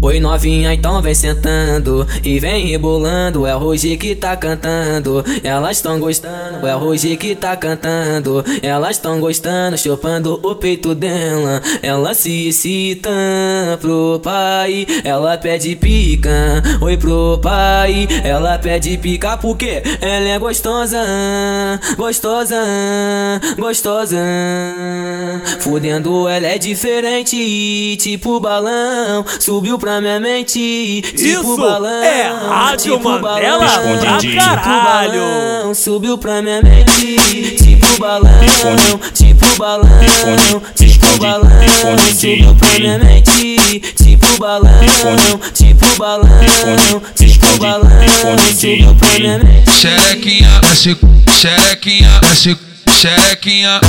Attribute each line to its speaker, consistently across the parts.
Speaker 1: Oi novinha, então vem sentando e vem rebolando. É o Roger que tá cantando, elas tão gostando. É o Roger que tá cantando, elas tão gostando. Chupando o peito dela, ela se excita pro pai. Ela pede pica, oi pro pai. Ela pede pica porque ela é gostosa, gostosa, gostosa. Fudendo, ela é diferente, tipo balão. Subiu pra pra minha mente. Tipo
Speaker 2: Isso
Speaker 1: balão,
Speaker 2: é Rádio
Speaker 1: tipo
Speaker 2: Mandela?
Speaker 1: balão,
Speaker 2: pra
Speaker 1: tipo
Speaker 2: caralho.
Speaker 1: balão, subiu pra minha mente. Tipo balão, tipo balão, tipo balão, subiu pra minha mente. Tipo balão, tipo balão, tipo balão, subiu pra minha mente.
Speaker 3: Xerequinha, xerequinha, xerequinha,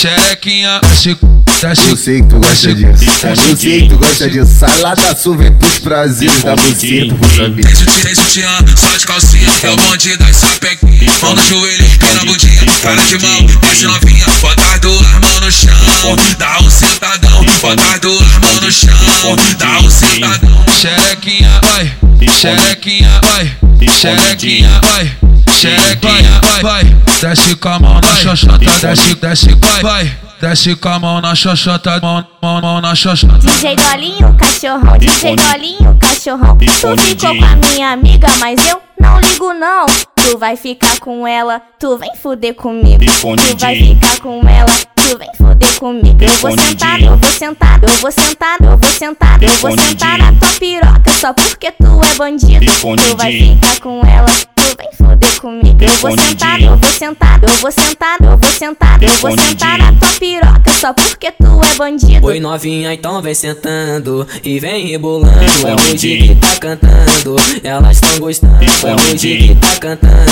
Speaker 3: xerequinha, desce, desce.
Speaker 4: Eu sei que tu gosta disso. Eu sei que tu gosta disso. Salada sul vem pros prazeres da buceta.
Speaker 3: Esse tira, esse sutiã, só de calcinha É o bonde das sapequinhas Mão no joelho, empina a bundinha Cara de mão, desce novinha Bota as duas mãos no chão Dá um sentadão Bota as duas mãos no chão Dá um sentadão Xerequinha, vai Xerequinha, vai Xerequinha, vai Xerequinha, vai, vai Desce com a mão na xoxota Desce, desce, vai, vai Desce com a mão na xoxota Mão, mão, mão na xoxota
Speaker 5: DJ Dolinho, cachorrão, DJ Dolinho, cachorrão. Tu ficou com a minha amiga, mas eu não ligo não. Tu vai ficar com ela, tu vem fuder comigo. Tu vai ficar com ela, tu vem fuder comigo. Eu vou sentar, eu vou sentar, eu vou sentar, eu vou sentar, eu vou sentar na tua piroca só porque tu é bandido. Tu vai ficar com ela, vem fuder comigo. Eu vou sentar, eu vou sentar, eu vou sentar, eu vou sentar, eu vou sentar na tua piroca só porque tu é bandido.
Speaker 1: Oi novinha, então vem sentando e vem rebolando. É hoje que tá cantando, elas tão gostando. É hoje que tá cantando,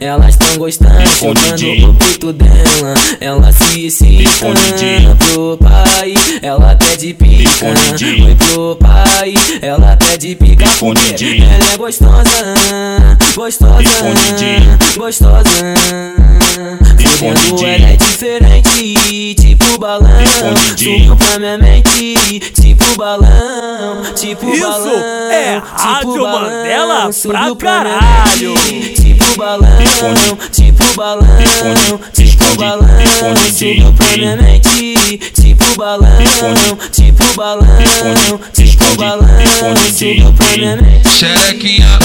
Speaker 1: elas tão gostando. Chupando o peito dela, ela se excita pro pai. Ela pede pica, oi pro pai. Ela pede pica porque ela é gostosa, gostosa, gostosa. Fudendo, ela é diferente, tipo balão. Subiu pra minha mente, tipo balão, tipo
Speaker 2: Isso
Speaker 1: balão.
Speaker 2: é
Speaker 1: tipo
Speaker 2: Rádio
Speaker 1: balão,
Speaker 2: Mandela pra caralho.
Speaker 1: mente, Tipo balão, tipo balão, tipo balão. Subiu pra minha mente, tipo balão, tipo balão, tipo balão. Subiu pra minha mente.
Speaker 3: Xerequinha,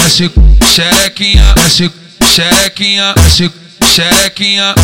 Speaker 3: xerequinha, desce, xerequinha, desce, xerequinha,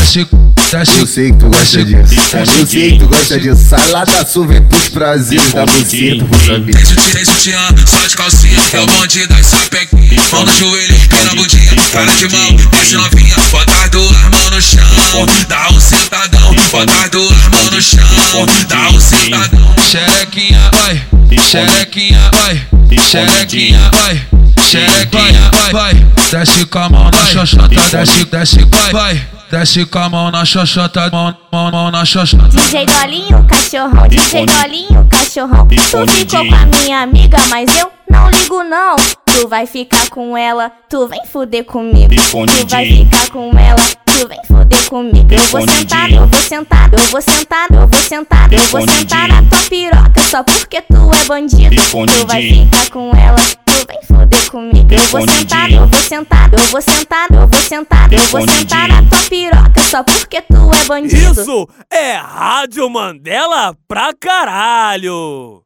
Speaker 3: desce.
Speaker 4: Eu sei que tu gosta disso. Eu sei que tu gosta disso. Salada sul vem pros prazeres da buceta, por saber.
Speaker 3: Esse sutiã, só de calcinha É o bonde das sapequinhas. Mão no joelho, empina a bundinha Cara de mão, desce novinha Bota as duas mãos no chão. Dá um sentadão. Bota as duas mãos no chão. Dá um sentadão. Xerequinha, vai. Xerequinha, vai. Xerequinha, vai. Xerequinha, vai, vai. Desce com a mão na xoxota Desce, desce, vai, vai Desce com a mão na xoxota Mão, mão, mão na xoxota
Speaker 5: DJ Dolinho, cachorrão, DJ Dolinho, cachorrão. Tu ficou com a minha amiga, mas eu não ligo não. Tu vai ficar com ela, tu vem fuder comigo. Tu vai ficar com ela, tu vem fuder comigo. Eu vou sentar, eu vou sentar, eu vou sentar, eu vou sentar, eu vou sentar na tua piroca só porque tu é bandido. Tu vai ficar com ela, vem fuder comigo. Eu vou sentar, eu vou sentar, eu vou sentar, eu vou sentar, eu vou sentar na tua piroca só porque tu é bandido.
Speaker 2: Isso é Rádio Mandela pra caralho.